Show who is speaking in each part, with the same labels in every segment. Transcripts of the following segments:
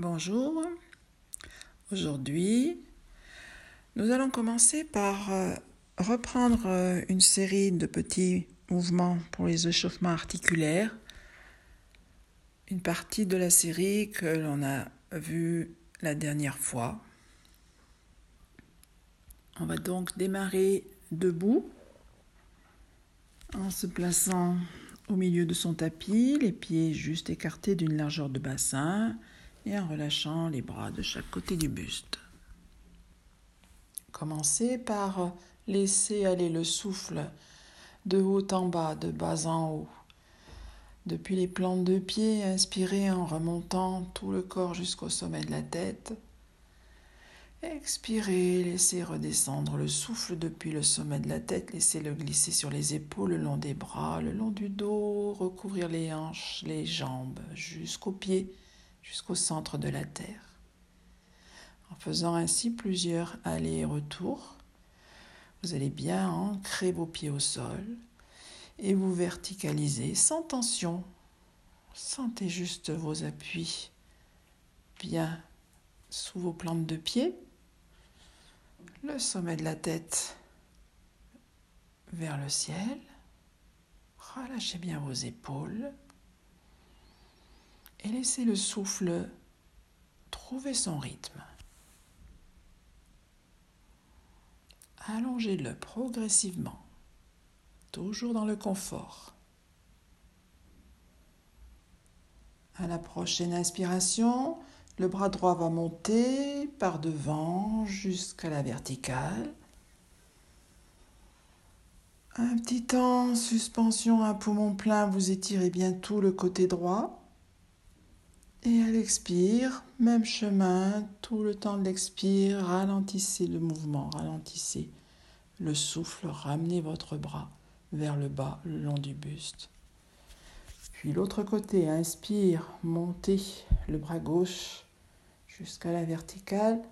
Speaker 1: Bonjour. Aujourd'hui, nous allons commencer par euh, reprendre euh, une série de petits mouvements pour les échauffements articulaires. Une partie de la série que l'on a vue la dernière fois. On va donc démarrer debout en se plaçant au milieu de son tapis, les pieds juste écartés d'une largeur de bassin en relâchant les bras de chaque côté du buste. Commencez par laisser aller le souffle de haut en bas, de bas en haut. Depuis les plantes de pied, inspirez en remontant tout le corps jusqu'au sommet de la tête. Expirez, laissez redescendre le souffle depuis le sommet de la tête, laissez-le glisser sur les épaules, le long des bras, le long du dos, recouvrir les hanches, les jambes, jusqu'aux pieds jusqu'au centre de la Terre. En faisant ainsi plusieurs allers et retours, vous allez bien ancrer vos pieds au sol et vous verticaliser sans tension. Sentez juste vos appuis bien sous vos plantes de pied, le sommet de la tête vers le ciel. Relâchez bien vos épaules et laissez le souffle trouver son rythme. Allongez-le progressivement, toujours dans le confort. À la prochaine inspiration, le bras droit va monter par devant jusqu'à la verticale. Un petit temps, suspension à poumon plein, vous étirez bien tout le côté droit. Et à l'expire, même chemin, tout le temps de l'expire, ralentissez le mouvement, ralentissez le souffle, ramenez votre bras vers le bas, le long du buste. Puis l'autre côté, inspire, montez le bras gauche jusqu'à la verticale.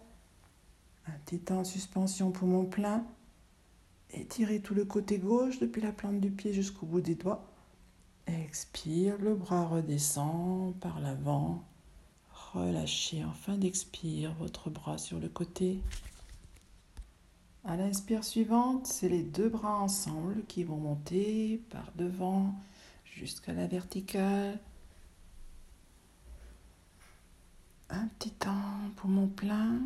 Speaker 1: Un temps en suspension, poumon plein. Étirez tout le côté gauche depuis la plante du pied jusqu'au bout des doigts. Expire, le bras redescend par l'avant. Relâchez en fin d'expire votre bras sur le côté. À l'inspire suivante, c'est les deux bras ensemble qui vont monter par devant jusqu'à la verticale. Un petit temps, poumon plein.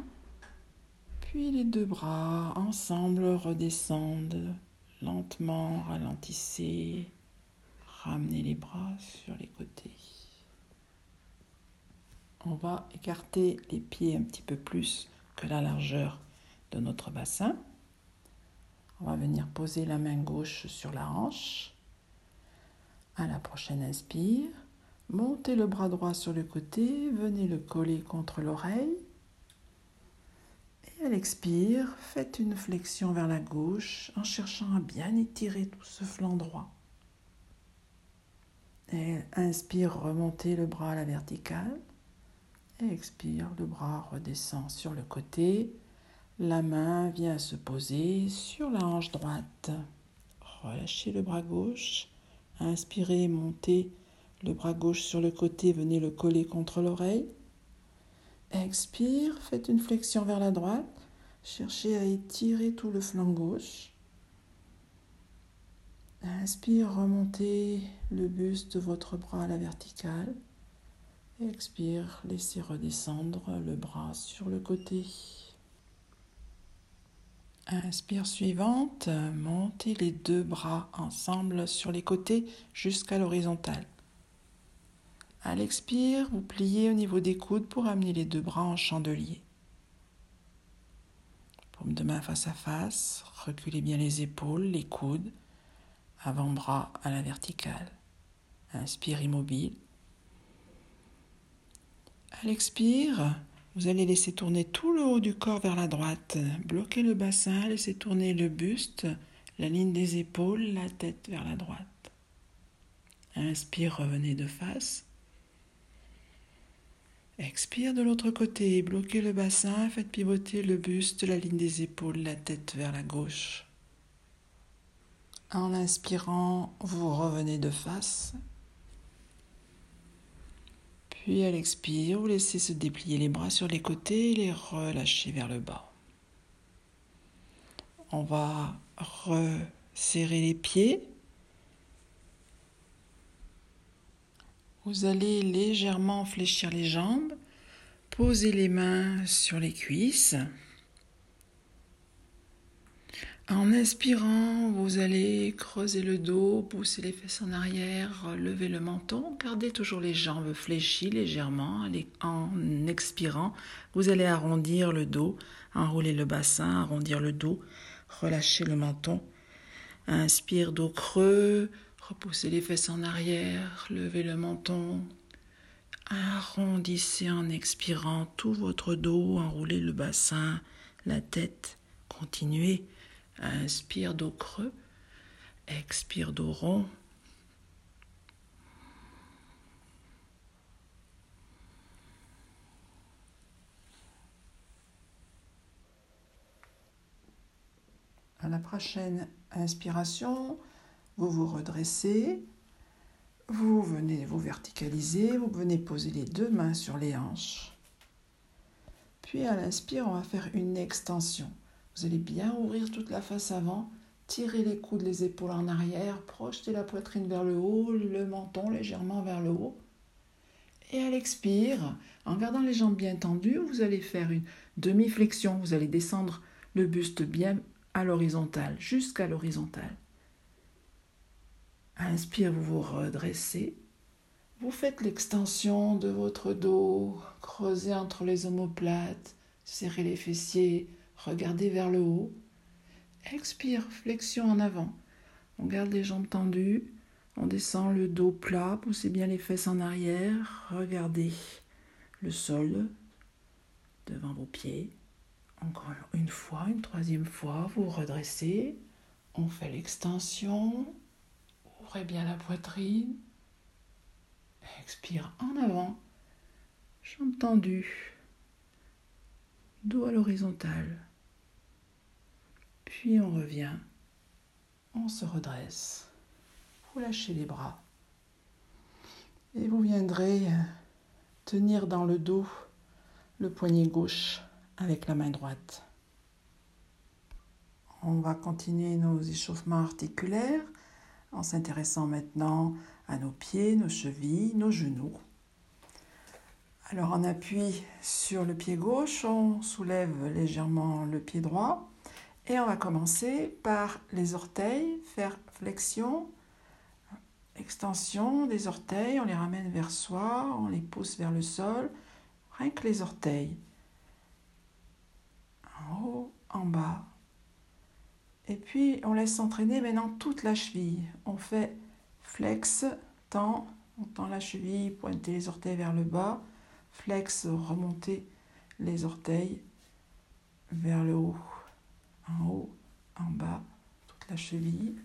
Speaker 1: Puis les deux bras ensemble redescendent lentement, ralentissez. Ramenez les bras sur les côtés. On va écarter les pieds un petit peu plus que la largeur de notre bassin. On va venir poser la main gauche sur la hanche. À la prochaine inspire, montez le bras droit sur le côté, venez le coller contre l'oreille. Et à l'expire, faites une flexion vers la gauche en cherchant à bien étirer tout ce flanc droit. Inspire, remontez le bras à la verticale. Expire, le bras redescend sur le côté. La main vient se poser sur la hanche droite. Relâchez le bras gauche. Inspirez, montez le bras gauche sur le côté, venez le coller contre l'oreille. Expire, faites une flexion vers la droite. Cherchez à étirer tout le flanc gauche. Inspire, remontez le buste de votre bras à la verticale. Expire, laissez redescendre le bras sur le côté. Inspire suivante, montez les deux bras ensemble sur les côtés jusqu'à l'horizontale. À l'expire, vous pliez au niveau des coudes pour amener les deux bras en chandelier. Paume de main face à face, reculez bien les épaules, les coudes avant-bras à la verticale. Inspire immobile. À l'expire, vous allez laisser tourner tout le haut du corps vers la droite. Bloquez le bassin, laissez tourner le buste, la ligne des épaules, la tête vers la droite. Inspire, revenez de face. Expire de l'autre côté, bloquez le bassin, faites pivoter le buste, la ligne des épaules, la tête vers la gauche. En inspirant, vous revenez de face. Puis à l'expire, vous laissez se déplier les bras sur les côtés et les relâcher vers le bas. On va resserrer les pieds. Vous allez légèrement fléchir les jambes, poser les mains sur les cuisses. En inspirant, vous allez creuser le dos, pousser les fesses en arrière, lever le menton, gardez toujours les jambes fléchies légèrement. En expirant, vous allez arrondir le dos, enrouler le bassin, arrondir le dos, relâcher le menton. Inspire dos creux, repoussez les fesses en arrière, levez le menton. Arrondissez en expirant tout votre dos, enroulez le bassin, la tête. Continuez Inspire dos creux, expire dos rond. À la prochaine inspiration, vous vous redressez, vous venez vous verticaliser, vous venez poser les deux mains sur les hanches. Puis à l'inspire, on va faire une extension. Vous allez bien ouvrir toute la face avant, tirer les coudes, les épaules en arrière, projeter la poitrine vers le haut, le menton légèrement vers le haut. Et à l'expire, en gardant les jambes bien tendues, vous allez faire une demi-flexion. Vous allez descendre le buste bien à l'horizontale, jusqu'à l'horizontale. Inspire, vous vous redressez. Vous faites l'extension de votre dos, creusez entre les omoplates, serrez les fessiers, Regardez vers le haut. Expire, flexion en avant. On garde les jambes tendues. On descend le dos plat, poussez bien les fesses en arrière. Regardez le sol devant vos pieds. Encore une fois, une troisième fois, vous redressez. On fait l'extension. Ouvrez bien la poitrine. Expire en avant. Jambes tendues. Dos à l'horizontale. Puis on revient, on se redresse, vous lâchez les bras et vous viendrez tenir dans le dos le poignet gauche avec la main droite. On va continuer nos échauffements articulaires en s'intéressant maintenant à nos pieds, nos chevilles, nos genoux. Alors on appuie sur le pied gauche, on soulève légèrement le pied droit et on va commencer par les orteils, faire flexion, extension des orteils, on les ramène vers soi, on les pousse vers le sol, rien que les orteils. En haut, en bas. Et puis on laisse s'entraîner maintenant toute la cheville. On fait flex, tend, on tend la cheville, pointer les orteils vers le bas, flex, remonter les orteils vers le haut en haut, en bas, toute la cheville.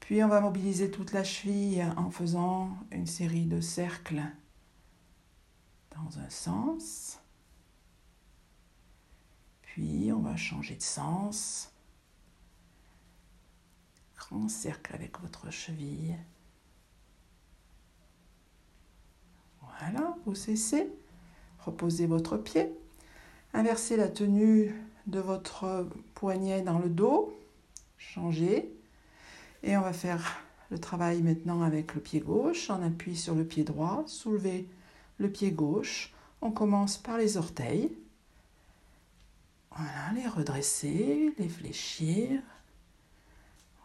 Speaker 1: Puis on va mobiliser toute la cheville en faisant une série de cercles dans un sens. Puis on va changer de sens. Grand cercle avec votre cheville. Voilà, vous cessez. Reposez votre pied. Inversez la tenue de votre poignet dans le dos, changez. Et on va faire le travail maintenant avec le pied gauche. On appuie sur le pied droit, soulevez le pied gauche. On commence par les orteils. Voilà, les redresser, les fléchir.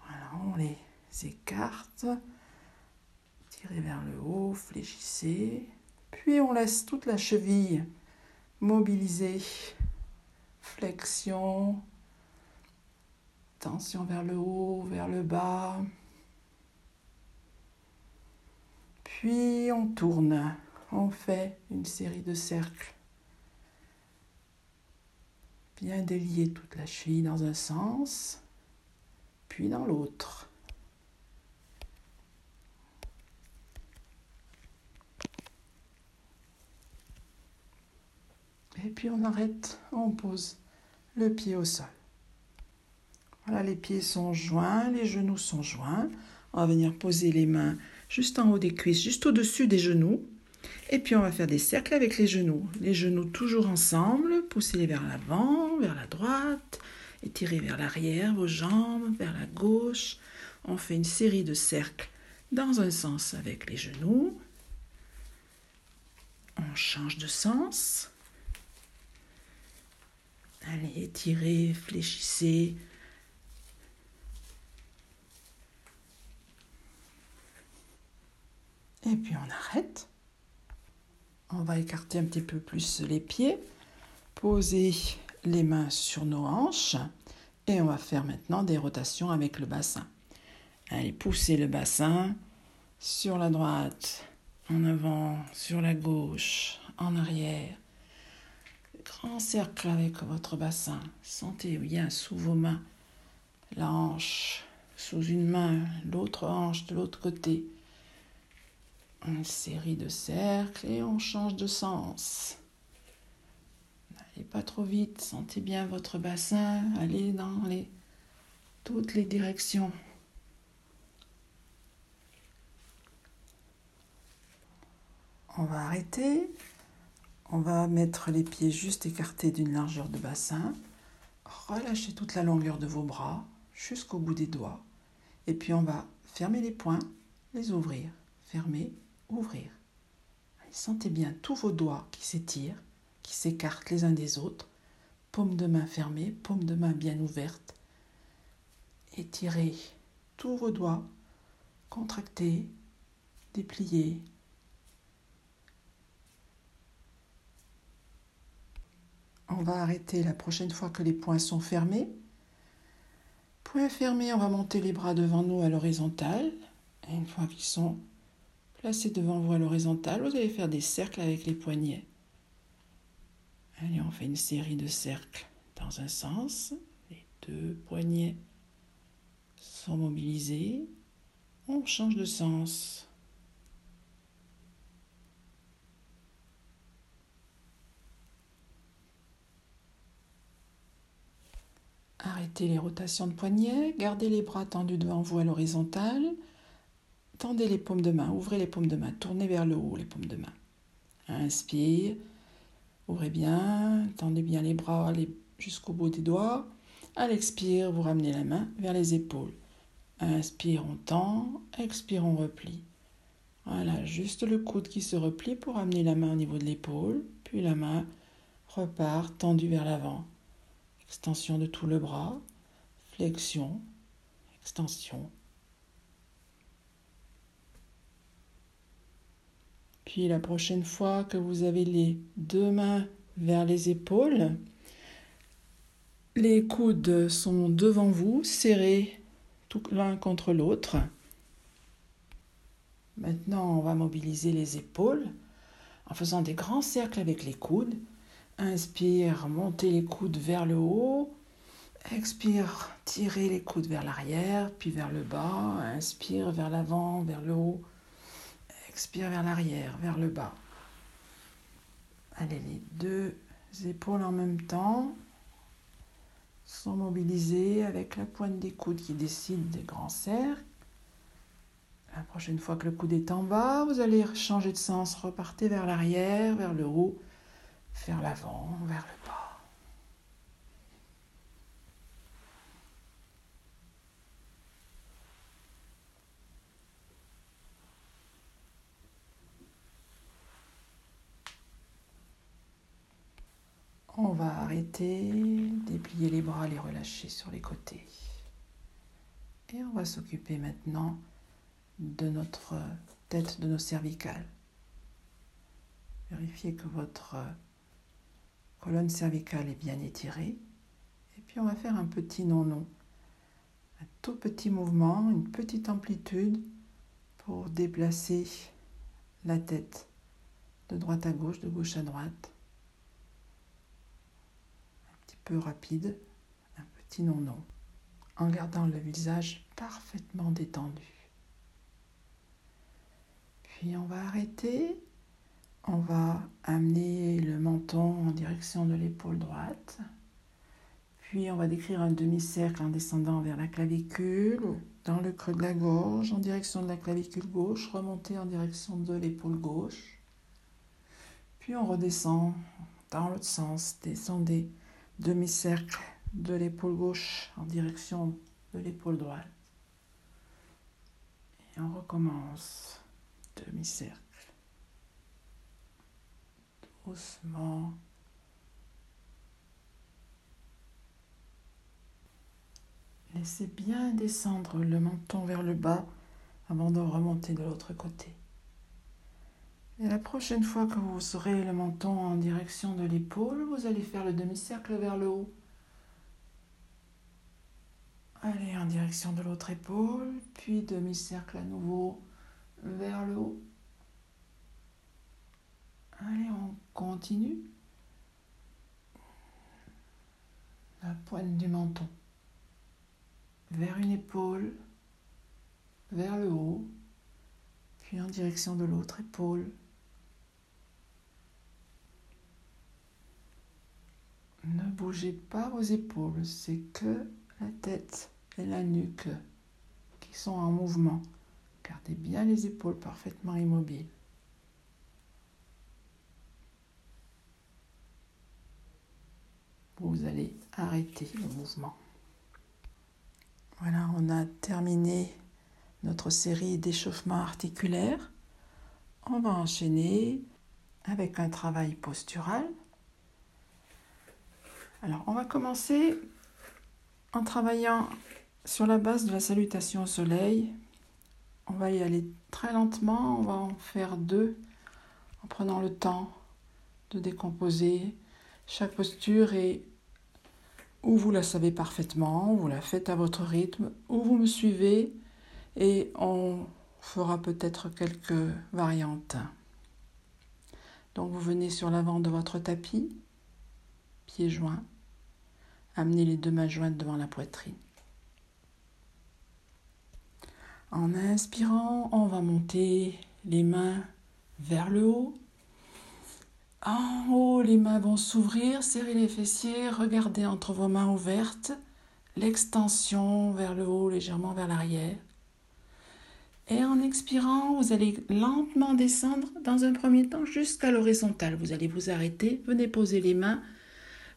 Speaker 1: Voilà, on les écarte. Tirez vers le haut, fléchissez. Puis on laisse toute la cheville mobilisée flexion, tension vers le haut, vers le bas. Puis on tourne, on fait une série de cercles. Bien délier toute la cheville dans un sens, puis dans l'autre. Puis on arrête, on pose le pied au sol. Voilà, les pieds sont joints, les genoux sont joints. On va venir poser les mains juste en haut des cuisses, juste au-dessus des genoux. Et puis on va faire des cercles avec les genoux. Les genoux toujours ensemble, poussez-les vers l'avant, vers la droite, étirez vers l'arrière vos jambes, vers la gauche. On fait une série de cercles dans un sens avec les genoux. On change de sens. Allez, étirez, fléchissez. Et puis on arrête. On va écarter un petit peu plus les pieds, poser les mains sur nos hanches et on va faire maintenant des rotations avec le bassin. Allez, poussez le bassin sur la droite, en avant, sur la gauche, en arrière. Grand cercle avec votre bassin. Sentez bien sous vos mains la hanche sous une main, l'autre hanche de l'autre côté. Une série de cercles et on change de sens. N'allez pas trop vite, sentez bien votre bassin, allez dans les, toutes les directions. On va arrêter. On va mettre les pieds juste écartés d'une largeur de bassin. Relâchez toute la longueur de vos bras jusqu'au bout des doigts. Et puis on va fermer les poings, les ouvrir, fermer, ouvrir. sentez bien tous vos doigts qui s'étirent, qui s'écartent les uns des autres. Paume de main fermée, paume de main bien ouverte. Étirez tous vos doigts, contractez, dépliez, On va arrêter la prochaine fois que les poings sont fermés. Poings fermés, on va monter les bras devant nous à l'horizontale. Une fois qu'ils sont placés devant vous à l'horizontale, vous allez faire des cercles avec les poignets. Allez, on fait une série de cercles dans un sens. Les deux poignets sont mobilisés. On change de sens. Arrêtez les rotations de poignets, gardez les bras tendus devant vous à l'horizontale, tendez les paumes de main, ouvrez les paumes de main, tournez vers le haut les paumes de main. Inspire, ouvrez bien, tendez bien les bras jusqu'au bout des doigts. À l'expire, vous ramenez la main vers les épaules. Inspire, on tend, expire, on replie. Voilà, juste le coude qui se replie pour amener la main au niveau de l'épaule, puis la main repart tendue vers l'avant. Extension de tout le bras, flexion, extension. Puis la prochaine fois que vous avez les deux mains vers les épaules, les coudes sont devant vous, serrés l'un contre l'autre. Maintenant, on va mobiliser les épaules en faisant des grands cercles avec les coudes Inspire, montez les coudes vers le haut. Expire, tirez les coudes vers l'arrière, puis vers le bas. Inspire vers l'avant, vers le haut. Expire vers l'arrière, vers le bas. Allez, les deux épaules en même temps sont mobilisées avec la pointe des coudes qui décide des grands cercles. La prochaine fois que le coude est en bas, vous allez changer de sens, repartez vers l'arrière, vers le haut vers l'avant, vers le bas. On va arrêter, déplier les bras, les relâcher sur les côtés. Et on va s'occuper maintenant de notre tête, de nos cervicales. Vérifiez que votre colonne cervicale est bien étirée. Et puis on va faire un petit non-non. Un tout petit mouvement, une petite amplitude pour déplacer la tête de droite à gauche, de gauche à droite. Un petit peu rapide, un petit non-non, en gardant le visage parfaitement détendu. Puis on va arrêter on va amener le menton en direction de l'épaule droite. Puis on va décrire un demi-cercle en descendant vers la clavicule, dans le creux de la gorge, en direction de la clavicule gauche, remonter en direction de l'épaule gauche. Puis on redescend dans l'autre sens. Descendez demi-cercle de l'épaule gauche en direction de l'épaule droite. Et on recommence. Demi-cercle. Laissez bien descendre le menton vers le bas avant de remonter de l'autre côté. Et la prochaine fois que vous serez le menton en direction de l'épaule, vous allez faire le demi-cercle vers le haut. Allez en direction de l'autre épaule, puis demi-cercle à nouveau vers le haut. Allez, on continue. La pointe du menton vers une épaule, vers le haut, puis en direction de l'autre épaule. Ne bougez pas vos épaules, c'est que la tête et la nuque qui sont en mouvement. Gardez bien les épaules parfaitement immobiles. Vous allez arrêter le mouvement. Voilà, on a terminé notre série d'échauffements articulaires. On va enchaîner avec un travail postural. Alors, on va commencer en travaillant sur la base de la salutation au soleil. On va y aller très lentement, on va en faire deux en prenant le temps de décomposer chaque posture et ou vous la savez parfaitement, vous la faites à votre rythme, ou vous me suivez et on fera peut-être quelques variantes. Donc vous venez sur l'avant de votre tapis, pieds joints, amenez les deux mains jointes devant la poitrine. En inspirant, on va monter les mains vers le haut en haut, les mains vont s'ouvrir, serrez les fessiers, regardez entre vos mains ouvertes, l'extension vers le haut, légèrement vers l'arrière. Et en expirant, vous allez lentement descendre dans un premier temps jusqu'à l'horizontale. Vous allez vous arrêter, venez poser les mains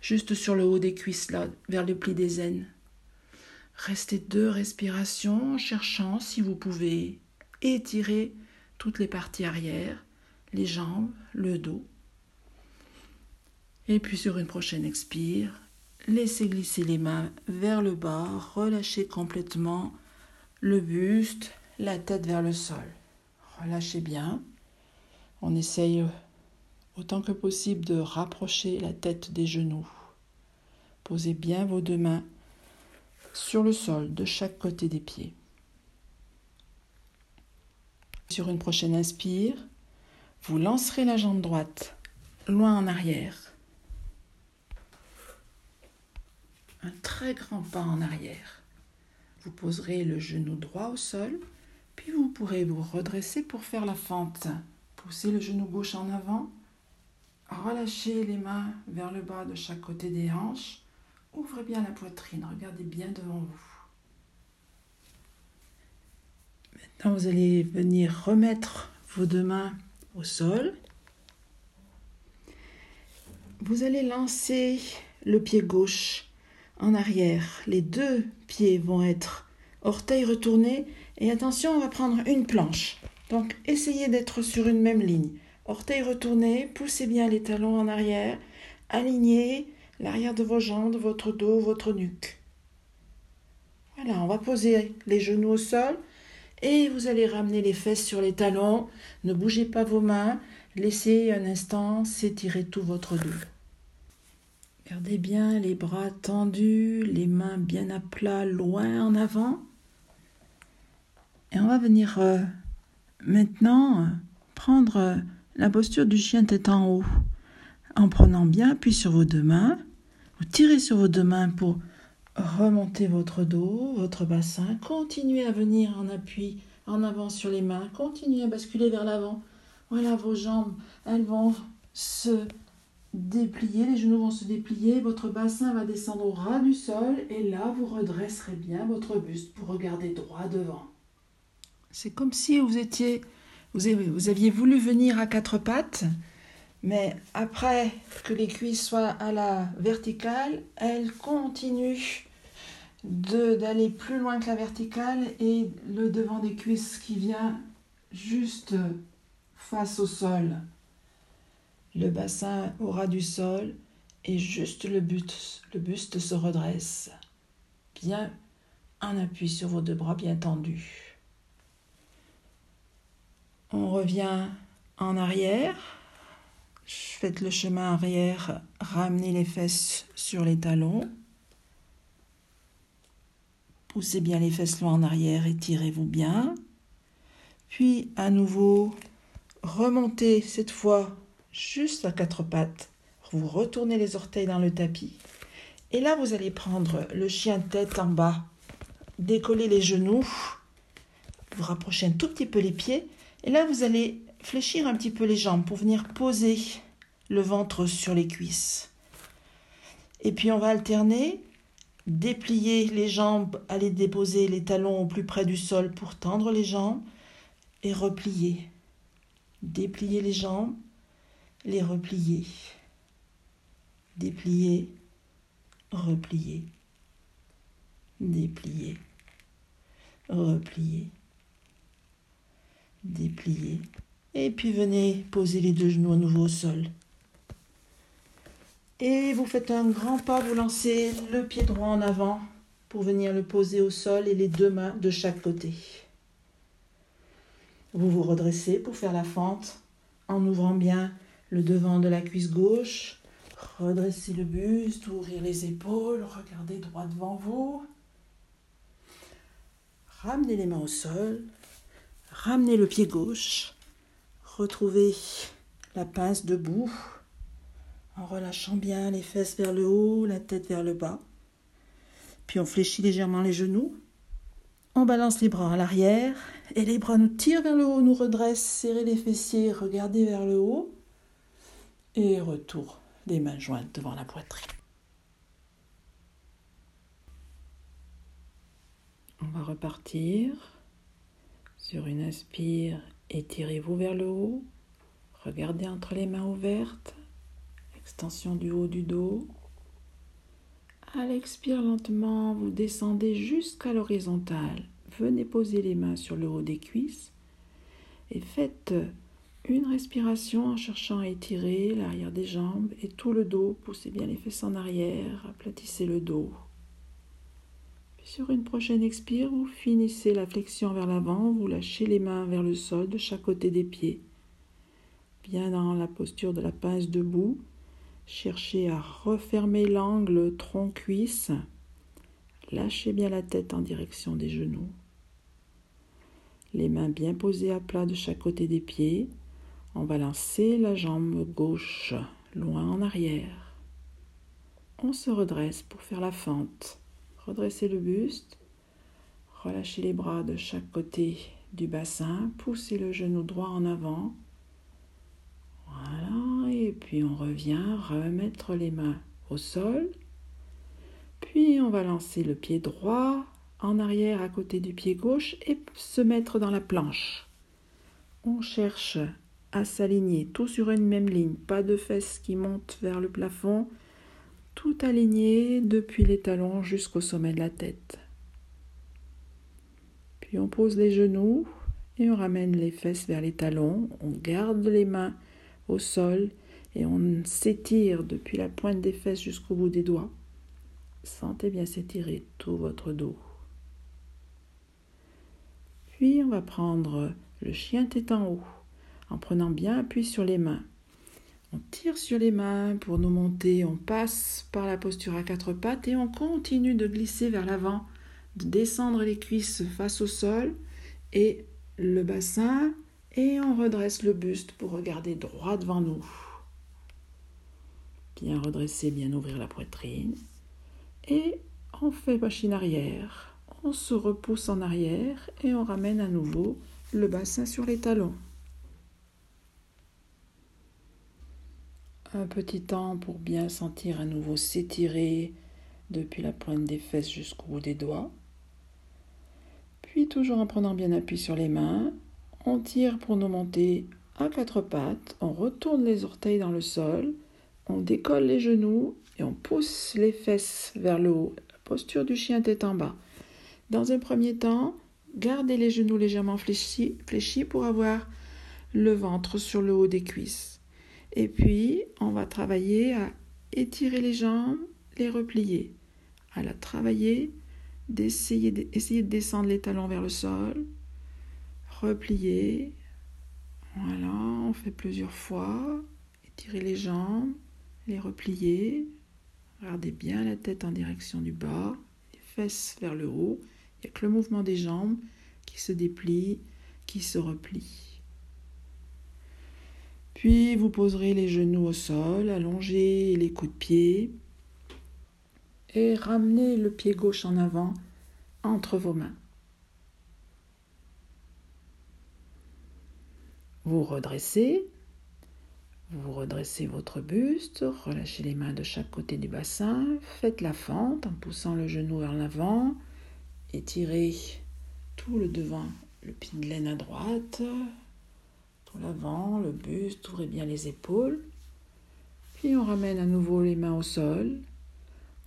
Speaker 1: juste sur le haut des cuisses, vers le pli des aines. Restez deux respirations en cherchant si vous pouvez étirer toutes les parties arrière, les jambes, le dos. Et puis sur une prochaine expire, laissez glisser les mains vers le bas, relâchez complètement le buste, la tête vers le sol. Relâchez bien. On essaye autant que possible de rapprocher la tête des genoux. Posez bien vos deux mains sur le sol de chaque côté des pieds. Sur une prochaine inspire, vous lancerez la jambe droite loin en arrière. Un très grand pas en arrière. Vous poserez le genou droit au sol, puis vous pourrez vous redresser pour faire la fente. Poussez le genou gauche en avant, relâchez les mains vers le bas de chaque côté des hanches, ouvrez bien la poitrine, regardez bien devant vous. Maintenant, vous allez venir remettre vos deux mains au sol. Vous allez lancer le pied gauche en arrière. Les deux pieds vont être orteils retournés et attention, on va prendre une planche. Donc essayez d'être sur une même ligne. Orteils retournés, poussez bien les talons en arrière, alignez l'arrière de vos jambes, votre dos, votre nuque. Voilà, on va poser les genoux au sol et vous allez ramener les fesses sur les talons. Ne bougez pas vos mains, laissez un instant s'étirer tout votre dos. Gardez bien les bras tendus, les mains bien à plat, loin en avant. Et on va venir euh, maintenant prendre la posture du chien tête en haut. En prenant bien appui sur vos deux mains. Vous tirez sur vos deux mains pour remonter votre dos, votre bassin. Continuez à venir en appui en avant sur les mains. Continuez à basculer vers l'avant. Voilà vos jambes, elles vont se déplier, les genoux vont se déplier, votre bassin va descendre au ras du sol et là vous redresserez bien votre buste pour regarder droit devant. C'est comme si vous étiez vous, aviez voulu venir à quatre pattes, Mais après que les cuisses soient à la verticale, elles continuent d'aller plus loin que la verticale et le devant des cuisses qui vient juste face au sol. Le bassin aura du sol et juste le buste, le buste se redresse. Bien un appui sur vos deux bras bien tendus. On revient en arrière. Faites le chemin arrière, ramenez les fesses sur les talons. Poussez bien les fesses loin en arrière, et tirez vous bien. Puis à nouveau, remontez cette fois juste à quatre pattes. Vous retournez les orteils dans le tapis. Et là, vous allez prendre le chien tête en bas, décoller les genoux, vous rapprochez un tout petit peu les pieds. Et là, vous allez fléchir un petit peu les jambes pour venir poser le ventre sur les cuisses. Et puis on va alterner, déplier les jambes, aller déposer les talons au plus près du sol pour tendre les jambes et replier. Déplier les jambes, les replier. Déplier, replier. Déplier, replier. Déplier. Et puis venez poser les deux genoux à nouveau au sol. Et vous faites un grand pas, vous lancez le pied droit en avant pour venir le poser au sol et les deux mains de chaque côté. Vous vous redressez pour faire la fente en ouvrant bien le devant de la cuisse gauche. Redressez le buste, ouvrir les épaules, regardez droit devant vous. Ramenez les mains au sol. Ramenez le pied gauche. Retrouvez la pince debout en relâchant bien les fesses vers le haut, la tête vers le bas. Puis on fléchit légèrement les genoux. On balance les bras à l'arrière et les bras nous tirent vers le haut, nous redressent, serrez les fessiers, regardez vers le haut et retour des mains jointes devant la poitrine. On va repartir sur une inspire Étirez-vous vers le haut. Regardez entre les mains ouvertes. Extension du haut du dos. À l'expire lentement, vous descendez jusqu'à l'horizontale. Venez poser les mains sur le haut des cuisses et faites une respiration en cherchant à étirer l'arrière des jambes et tout le dos. Poussez bien les fesses en arrière, aplatissez le dos. Sur une prochaine expire, vous finissez la flexion vers l'avant, vous lâchez les mains vers le sol de chaque côté des pieds. Bien dans la posture de la pince debout, cherchez à refermer l'angle tronc-cuisse. Lâchez bien la tête en direction des genoux. Les mains bien posées à plat de chaque côté des pieds. On va lancer la jambe gauche loin en arrière. On se redresse pour faire la fente. Redressez le buste. Relâchez les bras de chaque côté du bassin. Poussez le genou droit en avant. Voilà. Et puis on revient remettre les mains au sol. Puis on va lancer le pied droit en arrière à côté du pied gauche et se mettre dans la planche. On cherche s'aligner tout sur une même ligne, pas de fesses qui montent vers le plafond, tout aligné depuis les talons jusqu'au sommet de la tête. Puis on pose les genoux et on ramène les fesses vers les talons, on garde les mains au sol et on s'étire depuis la pointe des fesses jusqu'au bout des doigts. Sentez bien s'étirer tout votre dos. Puis on va prendre le chien tête en haut en prenant bien appui sur les mains. On tire sur les mains pour nous monter, on passe par la posture à quatre pattes et on continue de glisser vers l'avant, de descendre les cuisses face au sol et le bassin et on redresse le buste pour regarder droit devant nous. Bien redresser, bien ouvrir la poitrine et on fait machine arrière. On se repousse en arrière et on ramène à nouveau le bassin sur les talons. Un petit temps pour bien sentir à nouveau s'étirer depuis la pointe des fesses jusqu'au bout des doigts. Puis toujours en prenant bien appui sur les mains, on tire pour nous monter à quatre pattes, on retourne les orteils dans le sol, on décolle les genoux et on pousse les fesses vers le haut. Posture du chien tête en bas. Dans un premier temps, gardez les genoux légèrement fléchis pour avoir le ventre sur le haut des cuisses. Et puis, on va travailler à étirer les jambes, les replier. À la travailler, d'essayer de, de descendre les talons vers le sol, replier. Voilà, on fait plusieurs fois. Étirer les jambes, les replier. Regardez bien la tête en direction du bas, les fesses vers le haut. Il a que le mouvement des jambes qui se déplie, qui se replie. Puis vous poserez les genoux au sol, allongez les coups de pied et ramenez le pied gauche en avant entre vos mains. Vous redressez, vous redressez votre buste, relâchez les mains de chaque côté du bassin, faites la fente en poussant le genou vers l'avant, étirez tout le devant, le pied de laine à droite, l'avant, le buste, ouvrez bien les épaules. Puis on ramène à nouveau les mains au sol,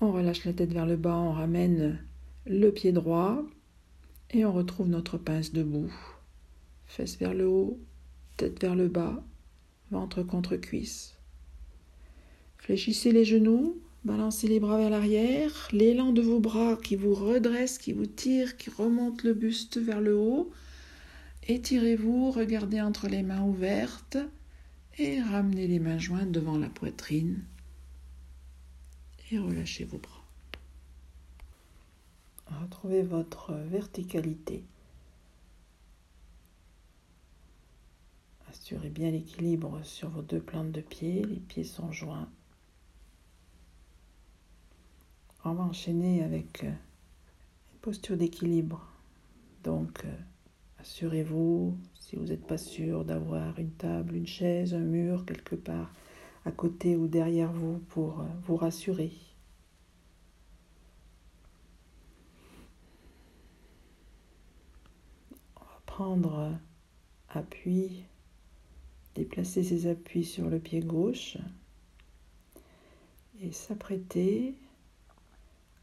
Speaker 1: on relâche la tête vers le bas, on ramène le pied droit et on retrouve notre pince debout. Fesses vers le haut, tête vers le bas, ventre contre cuisse. Fléchissez les genoux, balancez les bras vers l'arrière, l'élan de vos bras qui vous redresse, qui vous tire, qui remonte le buste vers le haut. Étirez-vous, regardez entre les mains ouvertes et ramenez les mains jointes devant la poitrine et relâchez vos bras. Retrouvez votre verticalité. Assurez bien l'équilibre sur vos deux plantes de pied, les pieds sont joints. On va enchaîner avec euh, une posture d'équilibre. Donc, euh, assurez-vous, si vous n'êtes pas sûr, d'avoir une table, une chaise, un mur quelque part à côté ou derrière vous pour euh, vous rassurer. On va prendre appui, déplacer ses appuis sur le pied gauche et s'apprêter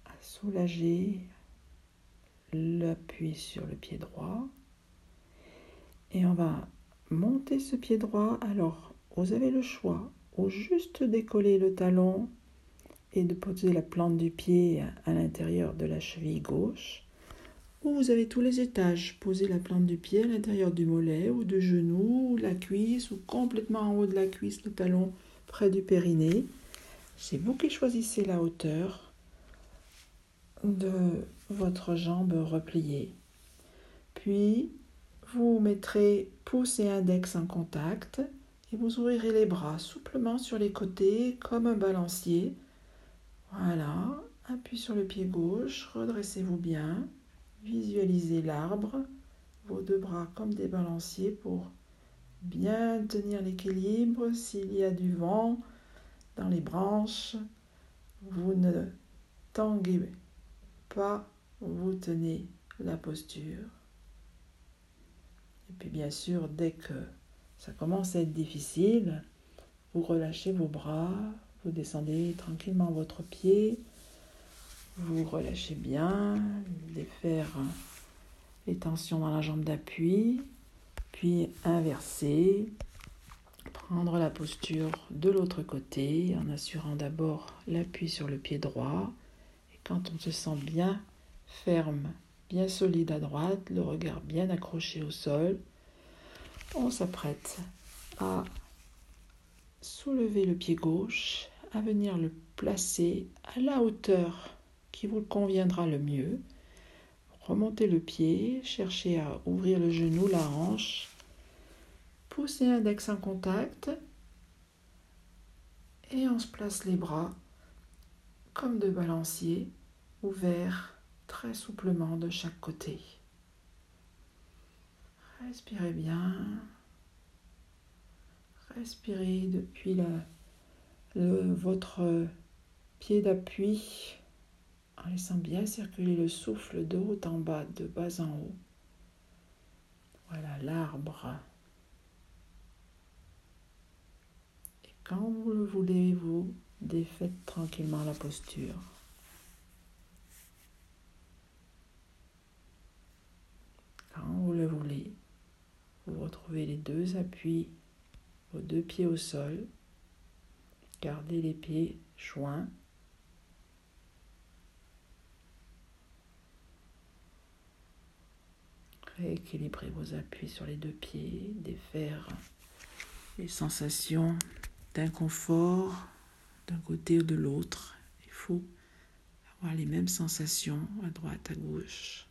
Speaker 1: à soulager l'appui sur le pied droit. Et on va monter ce pied droit. Alors, vous avez le choix ou juste décoller le talon et de poser la plante du pied à l'intérieur de la cheville gauche. Ou vous avez tous les étages, posez la plante du pied à l'intérieur du mollet ou du genou, ou la cuisse, ou complètement en haut de la cuisse, le talon près du périnée. C'est vous qui choisissez la hauteur de votre jambe repliée. Puis, vous mettrez pouce et index en contact vous ouvrirez les bras souplement sur les côtés comme un balancier. Voilà, appuyez sur le pied gauche, redressez-vous bien, visualisez l'arbre, vos deux bras comme des balanciers pour bien tenir l'équilibre. S'il y a du vent dans les branches, vous ne tanguez pas, vous tenez la posture. Puis bien sûr, dès que ça commence à être difficile, vous relâchez vos bras, vous descendez tranquillement votre pied, vous relâchez bien, défaire les tensions dans la jambe d'appui, puis inverser, prendre la posture de l'autre côté en assurant d'abord l'appui sur le pied droit. Et quand on se sent bien ferme, solide à droite, le regard bien accroché au sol, on s'apprête à soulever le pied gauche, à venir le placer à la hauteur qui vous conviendra le mieux. Remontez le pied, cherchez à ouvrir le genou, la hanche. Poussez l'index en contact et on se place les bras comme de balanciers ouverts très souplement de chaque côté. Respirez bien. Respirez depuis votre pied d'appui en laissant bien circuler le souffle de haut en bas, de bas en haut. Voilà l'arbre Quand vous le voulez, vous défaites tranquillement la posture. Quand vous le voulez, vous retrouvez les deux appuis, vos deux pieds au sol. Gardez les pieds joints. Rééquilibrez vos appuis sur les deux pieds, défaire les sensations d'inconfort d'un côté ou de l'autre. Il faut avoir les mêmes sensations à droite, à gauche.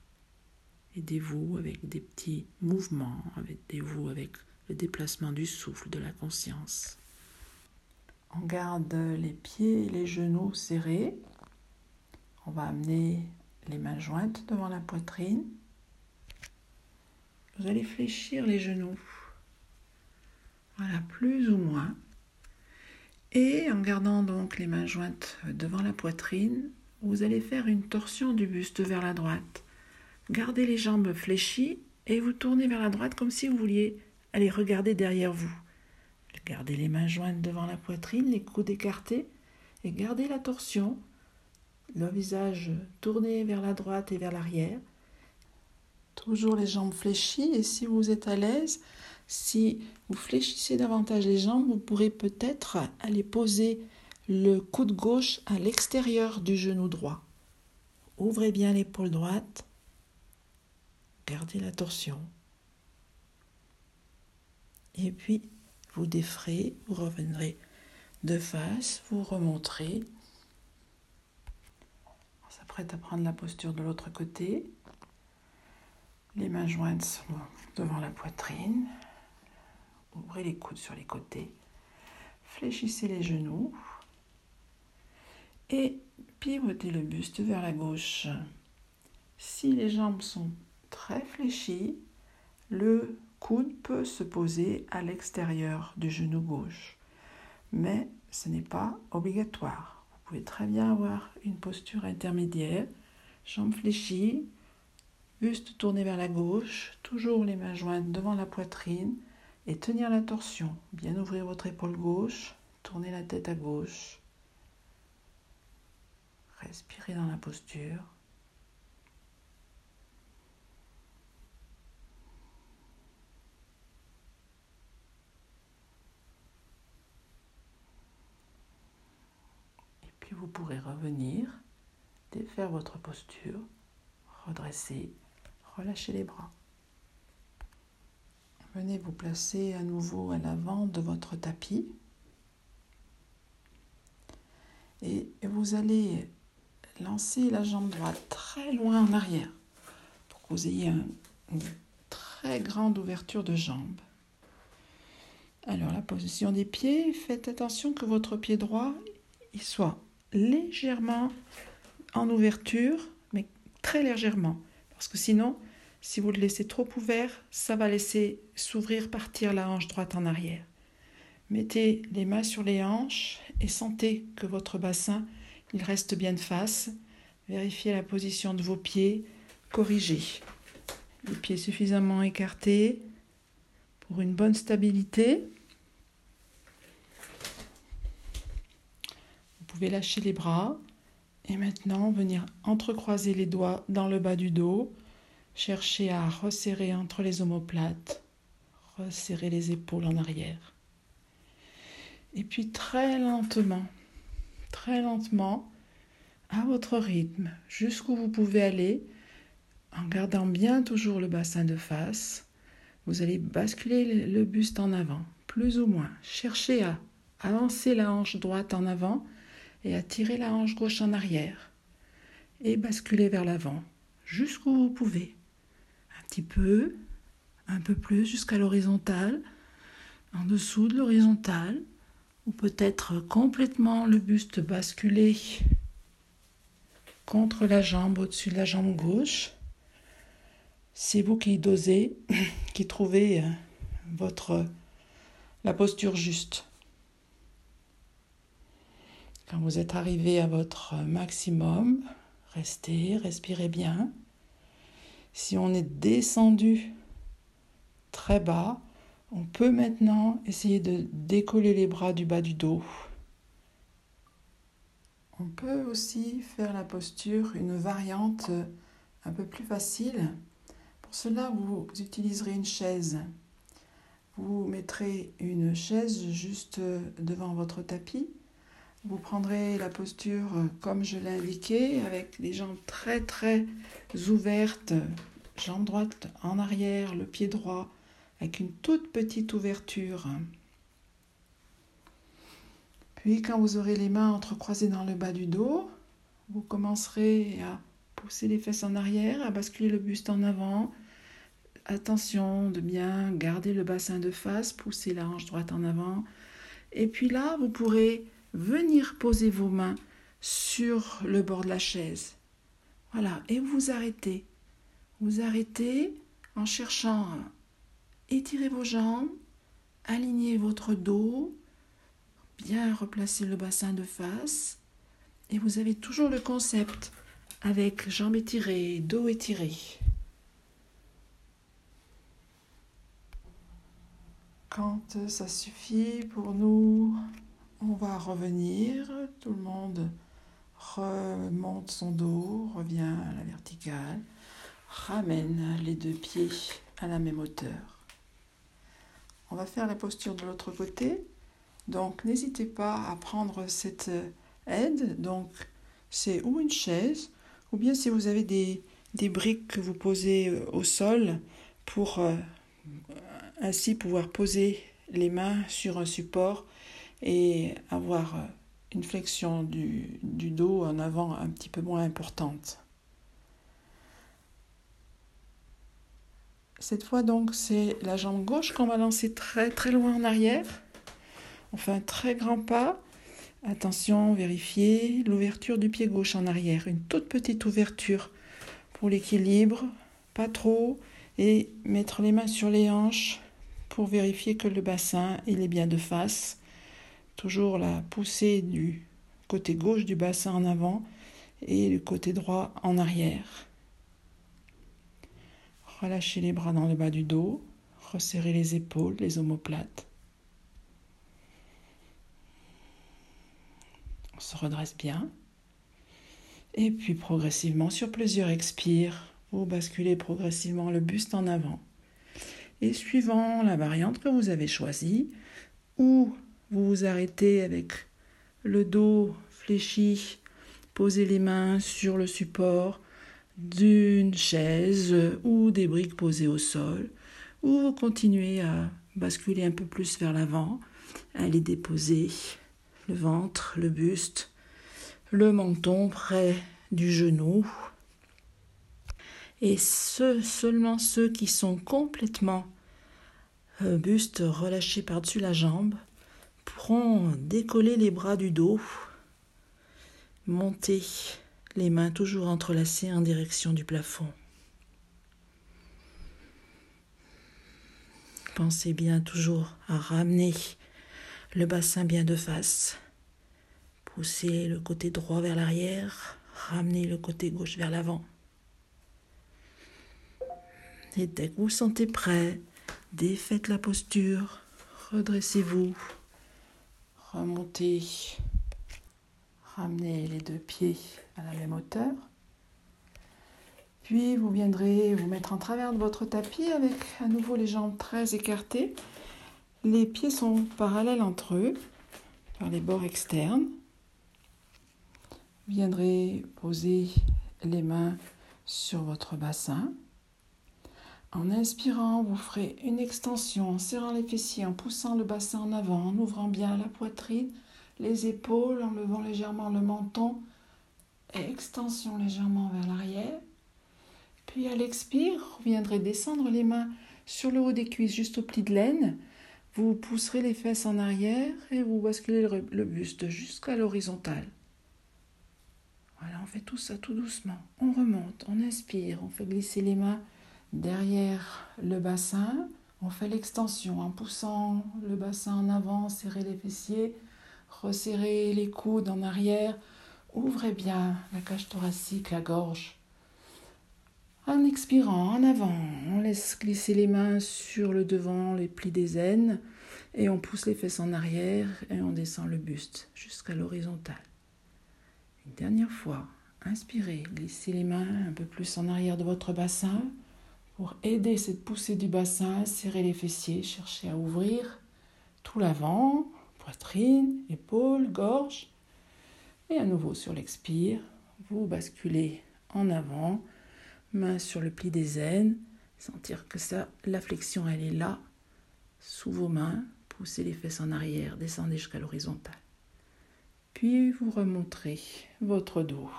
Speaker 1: Aidez-vous avec des petits mouvements, aidez-vous avec le déplacement du souffle, de la conscience. On garde les pieds et les genoux serrés. On va amener les mains jointes devant la poitrine. Vous allez fléchir les genoux. Voilà, plus ou moins. Et en gardant donc les mains jointes devant la poitrine, vous allez faire une torsion du buste vers la droite. Gardez les jambes fléchies et vous tournez vers la droite comme si vous vouliez aller regarder derrière vous. Gardez les mains jointes devant la poitrine, les coudes écartés et gardez la torsion. Le visage tourné vers la droite et vers l'arrière. Toujours les jambes fléchies et si vous êtes à l'aise, si vous fléchissez davantage les jambes, vous pourrez peut-être aller poser le coude gauche à l'extérieur du genou droit. Ouvrez bien l'épaule droite. Gardez la torsion. Et puis, vous défrayez, vous reviendrez de face, vous remonterez. On s'apprête à prendre la posture de l'autre côté. Les mains jointes devant la poitrine. Ouvrez les coudes sur les côtés. Fléchissez les genoux. Et pivotez le buste vers la gauche. Si les jambes sont très fléchies, le coude peut se poser à l'extérieur du genou gauche. Mais ce n'est pas obligatoire. Vous pouvez très bien avoir une posture intermédiaire, jambes fléchies, buste tourné vers la gauche, toujours les mains jointes devant la poitrine et tenir la torsion. Bien ouvrir votre épaule gauche, tourner la tête à gauche. Respirez dans la posture. Et vous pourrez revenir, défaire votre posture, redresser, relâcher les bras. Venez vous placer à nouveau à l'avant de votre tapis. Et vous allez lancer la jambe droite très loin en arrière pour que vous ayez une très grande ouverture de jambe. Alors la position des pieds, faites attention que votre pied droit il soit légèrement en ouverture, mais très légèrement, parce que sinon si vous le laissez trop ouvert, ça va laisser s'ouvrir, partir la hanche droite en arrière. Mettez les mains sur les hanches et sentez que votre bassin il reste bien de face. Vérifiez la position de vos pieds. Corrigez. Les pieds suffisamment écartés pour une bonne stabilité. Pouvez lâcher les bras et maintenant venir entrecroiser les doigts dans le bas du dos Cherchez à resserrer entre les omoplates, resserrer les épaules en arrière. Et puis très lentement, très lentement, à votre rythme, jusqu'où vous pouvez aller, en gardant bien toujours le bassin de face, vous allez basculer le buste en avant, plus ou moins. Cherchez à avancer la hanche droite en avant et à tirer la hanche gauche en arrière. Et basculer vers l'avant, jusqu'où vous pouvez petit peu, un peu plus jusqu'à l'horizontale, en dessous de l'horizontale, ou peut-être complètement le buste basculé contre la jambe, au-dessus de la jambe gauche. C'est vous qui dosez, qui trouvez euh, votre la posture juste. Vous êtes arrivé à votre maximum, restez, respirez bien. Si on est descendu très bas, On peut maintenant essayer de décoller les bras du bas du dos. On peut aussi faire la posture, une variante un peu plus facile. Pour cela, vous utiliserez une chaise. Vous mettrez une chaise juste devant votre tapis. Vous prendrez la posture comme je l'ai indiqué, avec les jambes très très ouvertes, jambe droite en arrière, le pied droit, avec une toute petite ouverture. Puis quand vous aurez les mains entrecroisées dans le bas du dos, vous commencerez à pousser les fesses en arrière, à basculer le buste en avant. Attention de bien garder le bassin de face, pousser la hanche droite en avant. Et puis là, vous pourrez venir poser vos mains sur le bord de la chaise. Voilà, et vous arrêtez. Vous arrêtez en cherchant à étirer vos jambes, aligner votre dos, bien replacer le bassin de face. Et vous avez toujours le concept avec jambes étirées, dos étiré. Quand ça suffit pour nous, on va revenir. Tout le monde remonte son dos, revient à la verticale, ramène les deux pieds à la même hauteur. On va faire la posture de l'autre côté. Donc n'hésitez pas à prendre cette aide. Donc c'est ou une chaise, ou bien si vous avez des, briques que vous posez euh, au sol pour euh, ainsi pouvoir poser les mains sur un support et avoir euh, une flexion du, dos en avant un petit peu moins importante. Cette fois donc c'est la jambe gauche qu'on va lancer très très loin en arrière. On fait un très grand pas. Attention, vérifiez l'ouverture du pied gauche en arrière. Une toute petite ouverture pour l'équilibre, pas trop. Et mettre les mains sur les hanches pour vérifier que le bassin est bien de face. Toujours la poussée du côté gauche du bassin en avant et le côté droit en arrière. Relâchez les bras dans le bas du dos, resserrez les épaules, les omoplates. se redresse bien. Et puis progressivement, sur plusieurs expires, vous basculez progressivement le buste en avant. Et suivant la variante que vous avez choisie, ou vous arrêtez avec le dos fléchi, posez les mains sur le support d'une chaise ou des briques posées au sol, ou vous continuez à basculer un peu plus vers l'avant, à les déposer le ventre, le buste, le menton près du genou. Et ceux, seulement ceux qui sont complètement euh, buste relâché par-dessus la jambe pourront décoller les bras du dos, monter les mains toujours entrelacées en direction du plafond. Pensez bien toujours à ramener le bassin bien de face. Poussez le côté droit vers l'arrière, ramenez le côté gauche vers l'avant. Et dès que vous sentez prêt, défaites la posture, redressez-vous, remontez, ramenez les deux pieds à la même hauteur. Puis vous viendrez vous mettre en travers de votre tapis avec à nouveau les jambes très écartées les pieds sont parallèles entre eux par les bords externes. Vous viendrez poser les mains sur votre bassin. En inspirant, vous ferez une extension en serrant les fessiers, en poussant le bassin en avant, en ouvrant bien la poitrine, les épaules, en levant légèrement le menton, et extension légèrement vers l'arrière. Puis à l'expire, vous viendrez descendre les mains sur le haut des cuisses, juste au pli de laine, vous pousserez les fesses en arrière et vous basculez le, buste jusqu'à l'horizontale. Voilà, on fait tout ça tout doucement. On remonte, on inspire, on fait glisser les mains derrière le bassin. On fait l'extension en poussant le bassin en avant, serrez les fessiers, resserrez les coudes en arrière, ouvrez bien la cage thoracique, la gorge. En expirant, en avant, on laisse glisser les mains sur le devant, les plis des aines, et on pousse les fesses en arrière et on descend le buste jusqu'à l'horizontale. Une dernière fois, inspirez, glissez les mains un peu plus en arrière de votre bassin pour aider cette poussée du bassin, serrez les fessiers, cherchez à ouvrir tout l'avant, poitrine, épaules, gorge. Et à nouveau sur l'expire, vous basculez en avant, main sur le pli des aines, sentir que ça, la flexion elle est là, sous vos mains, poussez les fesses en arrière, descendez jusqu'à l'horizontale. Puis vous remonterez votre dos.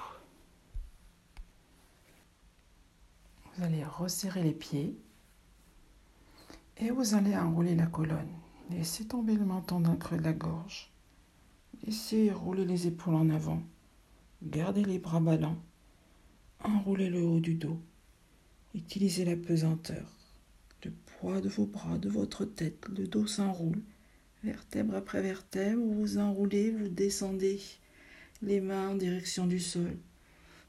Speaker 1: Vous allez resserrer les pieds et vous allez enrouler la colonne. Laissez tomber le menton d'un creux de la gorge. Laissez rouler les épaules en avant. Gardez les bras ballants. Enroulez le haut du dos. Utilisez la pesanteur. Le poids de vos bras, de votre tête, le dos s'enroule. Vertèbre après vertèbre, vous enroulez, vous descendez les mains en direction du sol.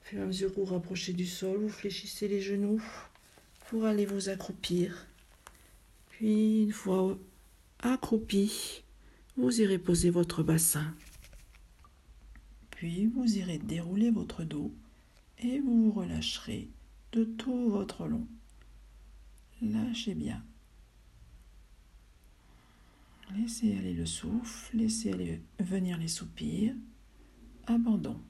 Speaker 1: Fur à mesure vous rapprochez du sol, vous fléchissez les genoux pour aller vous accroupir. Puis, une fois accroupi, vous irez poser votre bassin. Puis vous irez dérouler votre dos et vous vous relâcherez de tout votre long. Lâchez bien. Laissez aller le souffle, laissez venir les soupirs. Abandon.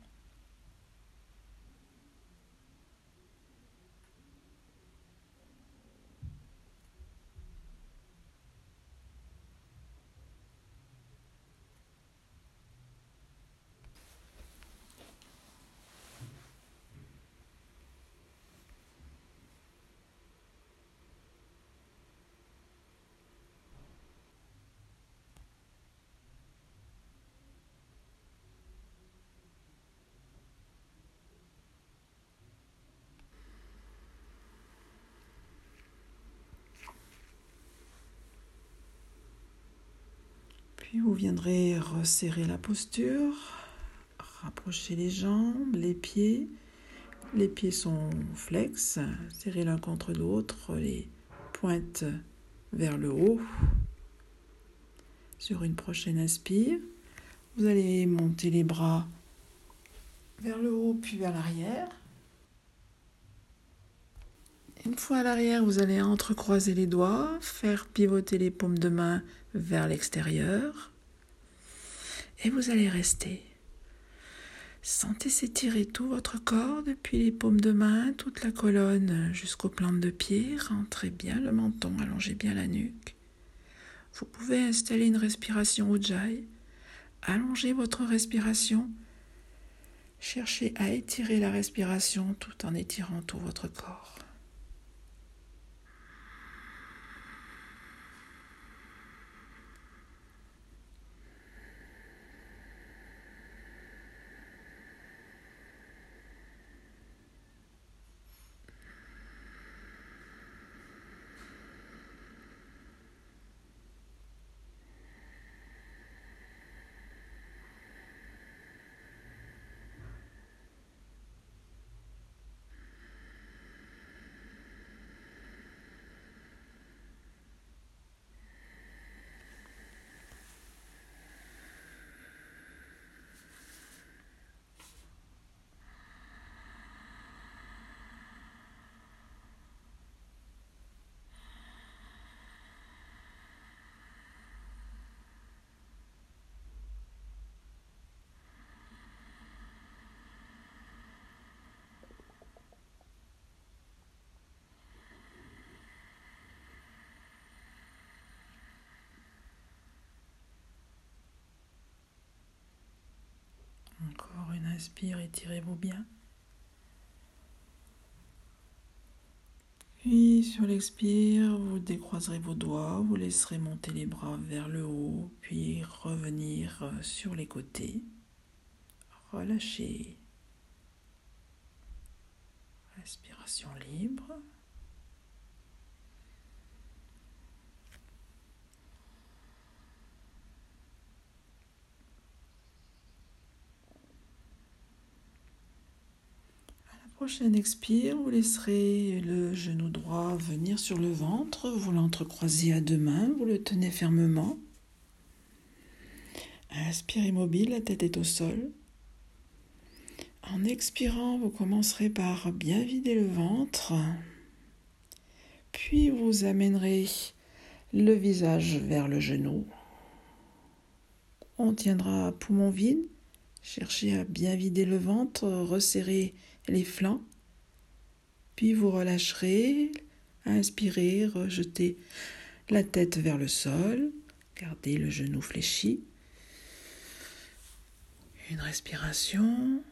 Speaker 1: Puis vous viendrez resserrer la posture, rapprocher les jambes, les pieds. Les pieds sont flex, serrez l'un contre l'autre, les pointes vers le haut. Sur une prochaine inspire, vous allez monter les bras vers le haut puis vers l'arrière. Une fois à l'arrière, vous allez entrecroiser les doigts, faire pivoter les paumes de main vers l'extérieur. Et vous allez rester. Sentez s'étirer tout votre corps depuis les paumes de main, toute la colonne jusqu'aux plantes de pied. Rentrez bien le menton, allongez bien la nuque. Vous pouvez installer une respiration Ujjayi. Allongez votre respiration. Cherchez à étirer la respiration tout en étirant tout votre corps. Encore une inspire, étirez-vous bien. Puis sur l'expire, vous décroiserez vos doigts, vous laisserez monter les bras vers le haut, puis revenir sur les côtés. Relâchez. Respiration libre. Prochaine expire, vous laisserez le genou droit venir sur le ventre, vous l'entrecroisez à deux mains, vous le tenez fermement. Inspirez mobile, la tête est au sol. En expirant, vous commencerez par bien vider le ventre, puis vous amènerez le visage vers le genou. On tiendra poumon vide, cherchez à bien vider le ventre, resserrer les flancs, puis vous relâcherez, inspirez, rejetez la tête vers le sol, gardez le genou fléchi. Une respiration.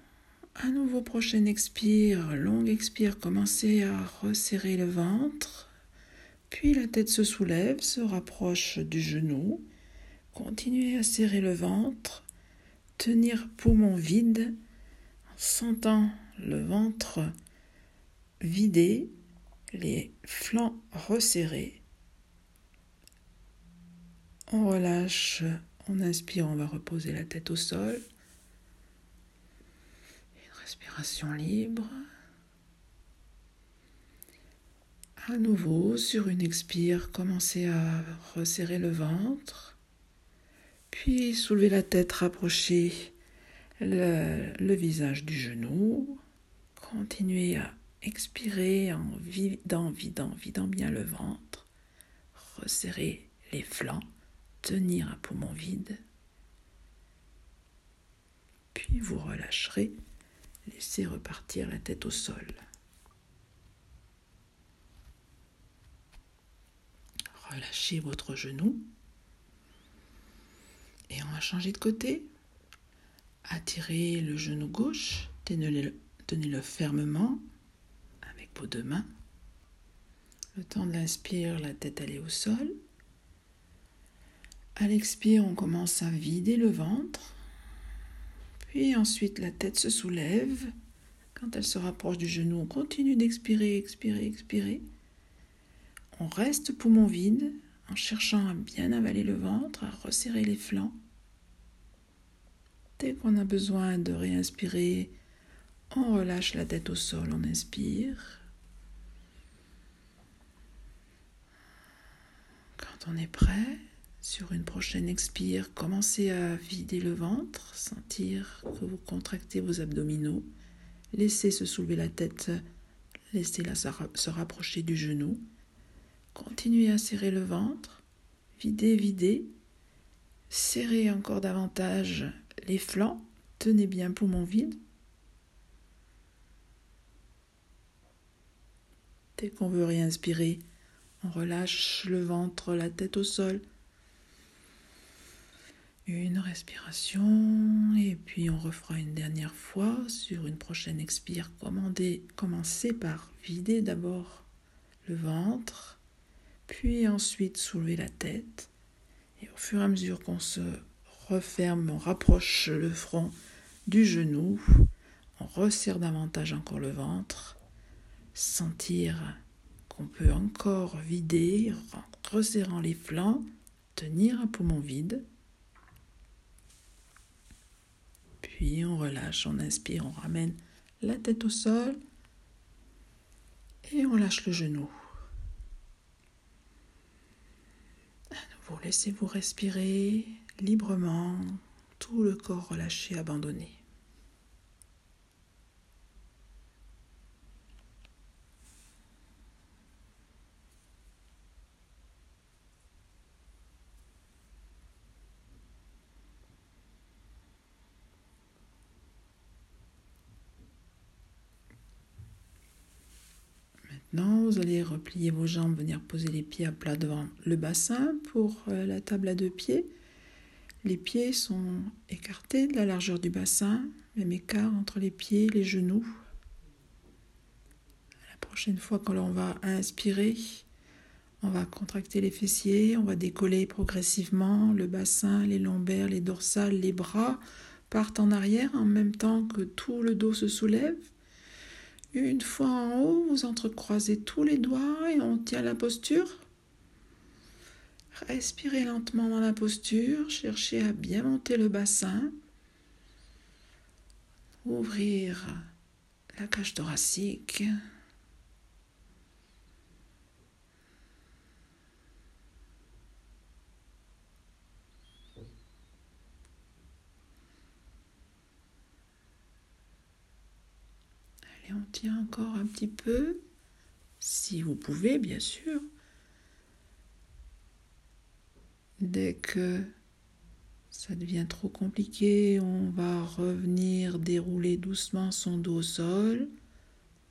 Speaker 1: À nouveau, prochaine expire, longue expire, commencez à resserrer le ventre. Puis la tête se soulève, se rapproche du genou. Continuez à serrer le ventre, tenir poumon vide, en sentant le ventre vidé, les flancs resserrés. On relâche, on inspire, on va reposer la tête au sol. Respiration libre. À nouveau, sur une expire, commencez à resserrer le ventre, puis soulevez la tête, rapprochez le, visage du genou. Continuez à expirer en vidant, vidant, vidant bien le ventre. Resserrez les flancs, tenir un poumon vide. Puis vous relâcherez Laissez repartir la tête au sol. Relâchez votre genou. Et on va changer de côté. Attirez le genou gauche, tenez-le tenez fermement avec vos deux mains. Le temps de l'inspire, la tête allait au sol. À l'expire, on commence à vider le ventre. Puis ensuite, la tête se soulève. Quand elle se rapproche du genou, on continue d'expirer, expirer, expirer. On reste poumon vide en cherchant à bien avaler le ventre, à resserrer les flancs. Dès qu'on a besoin de réinspirer, on relâche la tête au sol, on inspire. Quand on est prêt, sur une prochaine expire, commencez à vider le ventre, sentir que vous contractez vos abdominaux. Laissez se soulever la tête, laissez-la se rapprocher du genou. Continuez à serrer le ventre, videz, videz. Serrez encore davantage les flancs, tenez bien poumon vide. Dès qu'on veut réinspirer, on relâche le ventre, la tête au sol. Une respiration et puis on refera une dernière fois sur une prochaine expire. commencez par vider d'abord le ventre, puis ensuite soulever la tête. Et au fur et à mesure qu'on se referme, on rapproche le front du genou, on resserre davantage encore le ventre, sentir qu'on peut encore vider, resserrant les flancs, tenir un poumon vide. Puis on relâche, on inspire, on ramène la tête au sol et on lâche le genou. À nouveau, laissez-vous respirer librement, tout le corps relâché, abandonné. Maintenant, vous allez replier vos jambes, venir poser les pieds à plat devant le bassin pour euh, la table à deux pieds. Les pieds sont écartés de la largeur du bassin, même écart entre les pieds et les genoux. La prochaine fois que l'on va inspirer, on va contracter les fessiers, on va décoller progressivement le bassin, les lombaires, les dorsales, les bras partent en arrière en même temps que tout le dos se soulève. Une fois en haut, vous entrecroisez tous les doigts et on tient la posture. Respirez lentement dans la posture, cherchez à bien monter le bassin, ouvrir la cage thoracique. On tient encore un petit peu, si vous pouvez, bien sûr. Dès que ça devient trop compliqué, on va revenir dérouler doucement son dos au sol.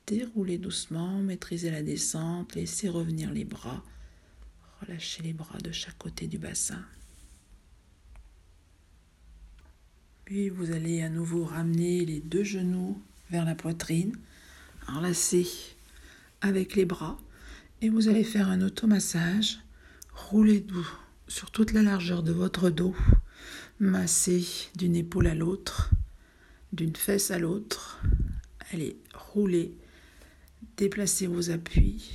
Speaker 1: Dérouler doucement, maîtriser la descente, laisser revenir les bras. Relâchez les bras de chaque côté du bassin. Puis vous allez à nouveau ramener les deux genoux vers la poitrine, enlacer avec les bras et vous allez faire un automassage. Roulez doux sur toute la largeur de votre dos Massez d'une épaule à l'autre, d'une fesse à l'autre. Allez, roulez, déplacez vos appuis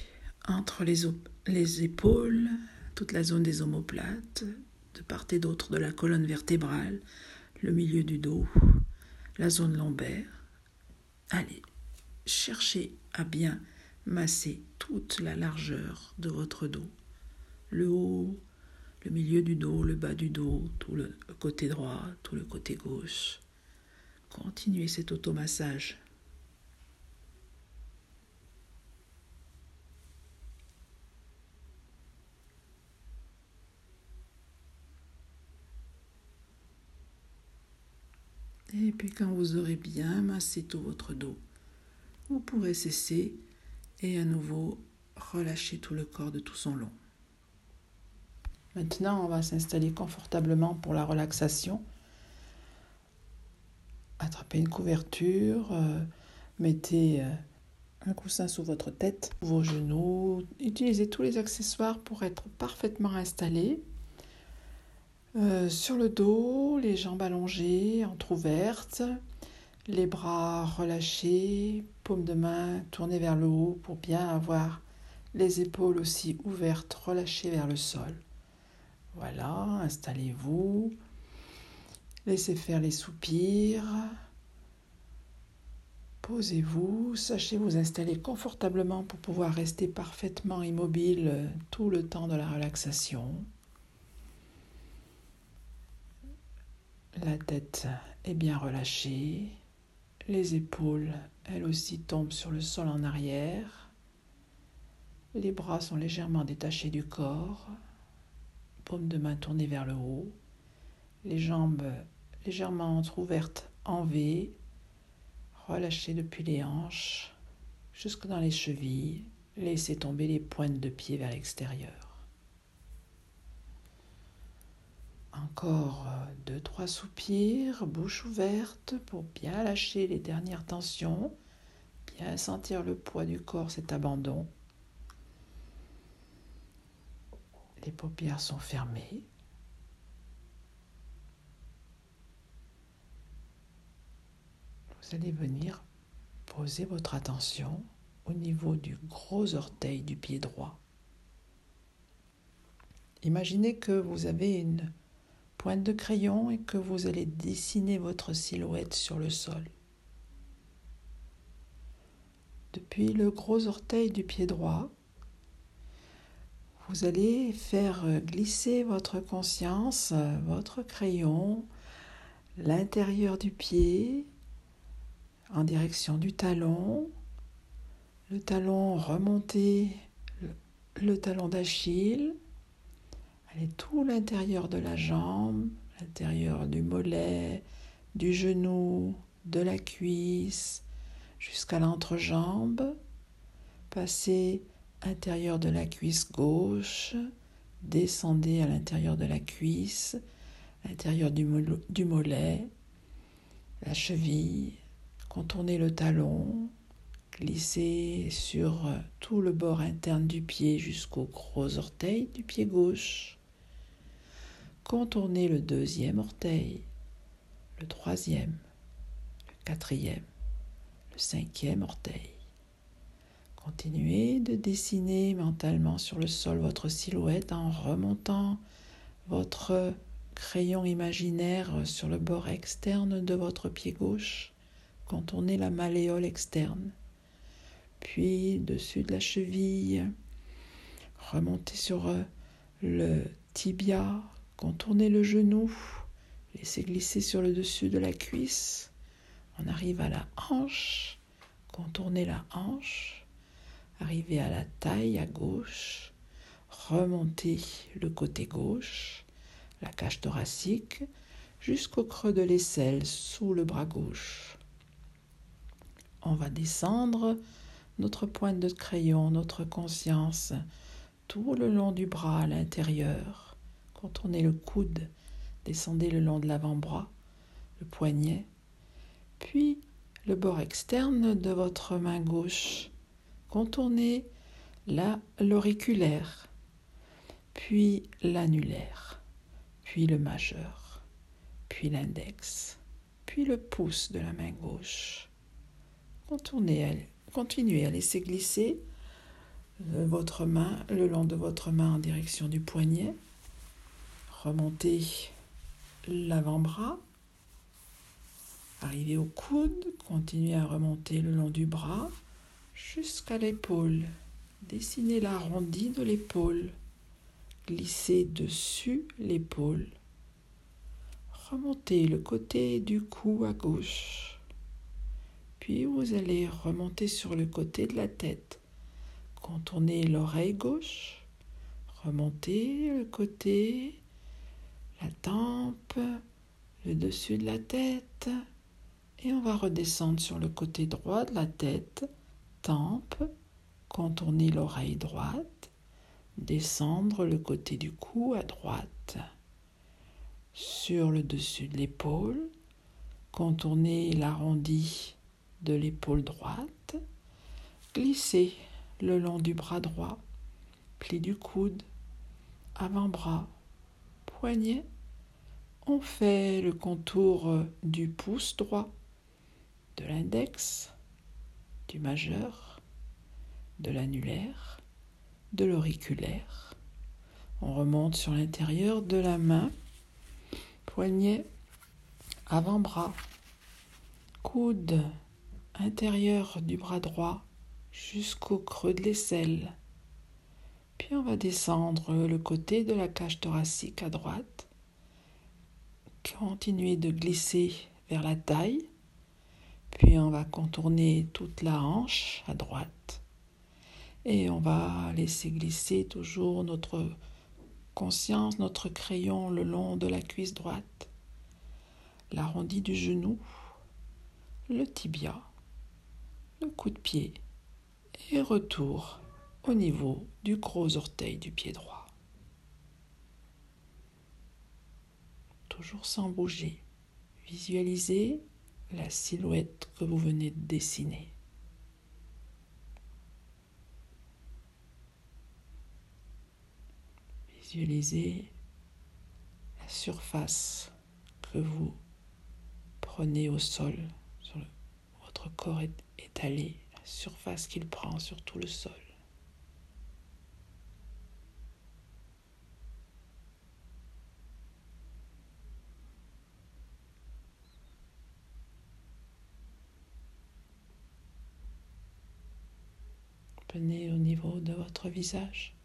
Speaker 1: entre les, les épaules, toute la zone des omoplates, de part et d'autre de la colonne vertébrale, le milieu du dos, la zone lombaire. Allez, cherchez à bien masser toute la largeur de votre dos, le haut, le milieu du dos, le bas du dos, tout le côté droit, tout le côté gauche. Continuez cet automassage. Et puis quand vous aurez bien massé tout votre dos, vous pourrez cesser et à nouveau relâcher tout le corps de tout son long. Maintenant, on va s'installer confortablement pour la relaxation. Attrapez une couverture, euh, mettez euh, un coussin sous votre tête, vos genoux. Utilisez tous les accessoires pour être parfaitement installé. Euh, sur le dos, les jambes allongées, entrouvertes, les bras relâchés, paume de main tournée vers le haut pour bien avoir les épaules aussi ouvertes, relâchées vers le sol. Voilà, installez-vous. Laissez faire les soupirs. Posez-vous, sachez vous installer confortablement pour pouvoir rester parfaitement immobile tout le temps de la relaxation. La tête est bien relâchée, les épaules, elles aussi, tombent sur le sol en arrière, les bras sont légèrement détachés du corps, paume de main tournée vers le haut, les jambes légèrement entrouvertes en V, relâchées depuis les hanches jusque dans les chevilles, laissez tomber les pointes de pied vers l'extérieur. Encore deux, trois soupirs, bouche ouverte pour bien lâcher les dernières tensions, bien sentir le poids du corps, cet abandon. Les paupières sont fermées. Vous allez venir poser votre attention au niveau du gros orteil du pied droit. Imaginez que vous avez une pointe de crayon et que vous allez dessiner votre silhouette sur le sol. Depuis le gros orteil du pied droit, vous allez faire glisser votre conscience, votre crayon, l'intérieur du pied en direction du talon, le talon remonter, le, talon d'Achille, tout l'intérieur de la jambe, l'intérieur du mollet, du genou, de la cuisse, jusqu'à l'entrejambe, passer intérieur de la cuisse gauche, descendez à l'intérieur de la cuisse, l'intérieur du, du mollet, la cheville, contournez le talon, glissez sur tout le bord interne du pied jusqu'au gros orteil du pied gauche. Contournez le deuxième orteil, le troisième, le quatrième, le cinquième orteil. Continuez de dessiner mentalement sur le sol votre silhouette en remontant votre crayon imaginaire sur le bord externe de votre pied gauche. contournez la malléole externe. Puis dessus de la cheville, remontez sur le tibia, contournez le genou, laissez glisser sur le dessus de la cuisse. On arrive à la hanche, contournez la hanche, arrivez à la taille à gauche, remontez le côté gauche, la cage thoracique, jusqu'au creux de l'aisselle sous le bras gauche. On va descendre notre pointe de crayon, notre conscience, tout le long du bras à l'intérieur. Contournez le coude, descendez le long de l'avant-bras, le poignet, puis le bord externe de votre main gauche. Contournez l'auriculaire, puis l'annulaire, puis le majeur, puis l'index, puis le pouce de la main gauche. Continuez à laisser glisser euh, votre main le long de votre main en direction du poignet. Remontez l'avant-bras. Arrivez au coude, continuez à remonter le long du bras jusqu'à l'épaule. Dessinez l'arrondi de l'épaule. Glissez dessus l'épaule. Remontez le côté du cou à gauche. Puis vous allez remonter sur le côté de la tête. Contournez l'oreille gauche. Remontez le côté, la tempe, le dessus de la tête. Et on va redescendre sur le côté droit de la tête, tempe, contourner l'oreille droite, descendre le côté du cou à droite, sur le dessus de l'épaule, contourner l'arrondi de l'épaule droite, glisser le long du bras droit, pli du coude, avant-bras, poignet. On fait le contour du pouce droit, de l'index, du majeur, de l'annulaire, de l'auriculaire. On remonte sur l'intérieur de la main, poignet, avant-bras, coude, intérieur du bras droit jusqu'au creux de l'aisselle. Puis on va descendre le côté de la cage thoracique à droite. Continuer de glisser vers la taille. Puis on va contourner toute la hanche à droite. Et on va laisser glisser toujours notre conscience, notre crayon le long de la cuisse droite, l'arrondi du genou, le tibia le coup de pied et retour au niveau du gros orteil du pied droit. Toujours sans bouger. Visualisez la silhouette que vous venez de dessiner. Visualisez la surface que vous prenez au sol, sur votre corps étaler la surface qu'il prend sur tout le sol. Au niveau de votre visage.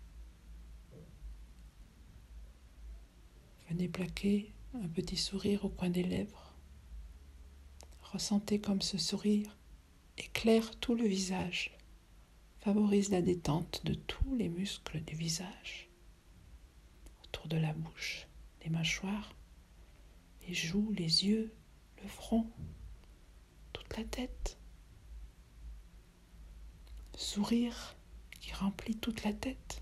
Speaker 1: Venez plaquer un petit sourire au coin des lèvres. Ressentez comme ce sourire éclaire tout le visage, favorise la détente de tous les muscles du visage, autour de la bouche, les mâchoires, les joues, les yeux, le front, toute la tête. Sourire qui remplit toute la tête.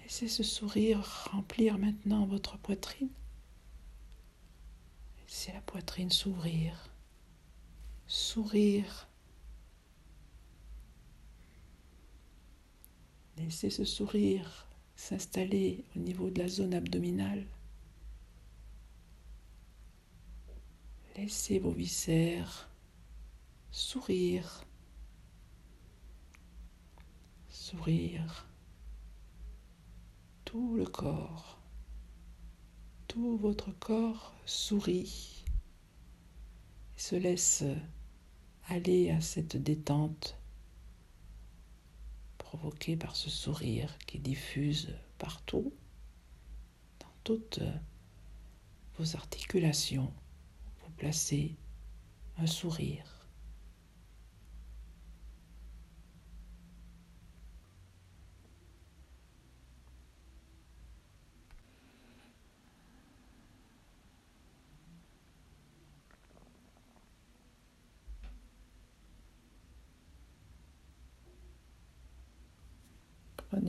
Speaker 1: Laissez ce sourire remplir maintenant votre poitrine. C'est la poitrine s'ouvrir, sourire. Laissez ce sourire s'installer au niveau de la zone abdominale. Laissez vos viscères sourire, sourire, tout le corps tout votre corps sourit se laisse aller à cette détente provoquée par ce sourire qui diffuse partout, dans toutes vos articulations. Vous placez un sourire.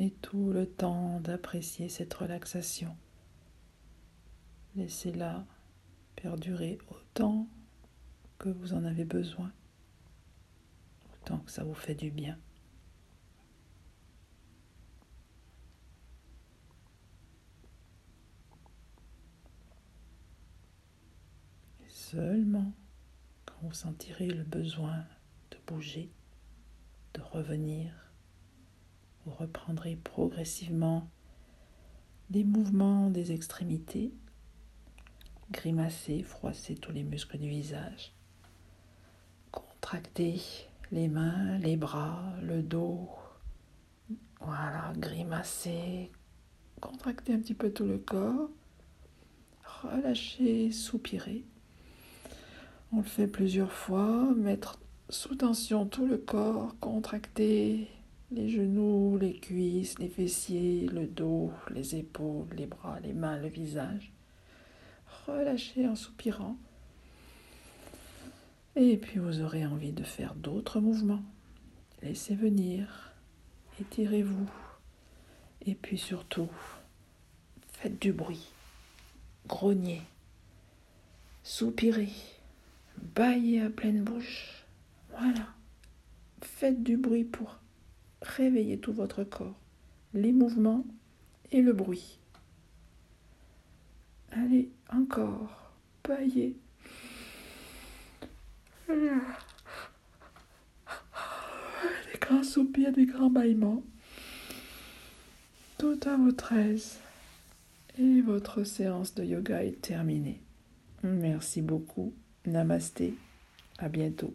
Speaker 1: Tout le temps d'apprécier cette relaxation. Laissez-la perdurer autant que vous en avez besoin, autant que ça vous fait du bien. Seulement quand vous sentirez le besoin de bouger, de revenir, vous reprendrez progressivement des mouvements des extrémités, grimacez, froissez tous les muscles du visage, contractez les mains, les bras, le dos, voilà, grimacez, contractez un petit peu tout le corps, relâchez, soupirez. On le fait plusieurs fois, mettre sous tension tout le corps, contracter les genoux, les cuisses, les fessiers, le dos, les épaules, les bras, les mains, le visage. Relâchez en soupirant. Et puis vous aurez envie de faire d'autres mouvements. Laissez venir, étirez-vous. Et puis surtout, faites du bruit, grognez, soupirez, baillez à pleine bouche. Voilà. Faites du bruit pour réveillez tout votre corps, les mouvements et le bruit. Allez, encore, paillez. Des grands soupirs, des grands bâillements. Tout à votre aise. Et votre séance de yoga est terminée. Merci beaucoup. Namasté. À bientôt.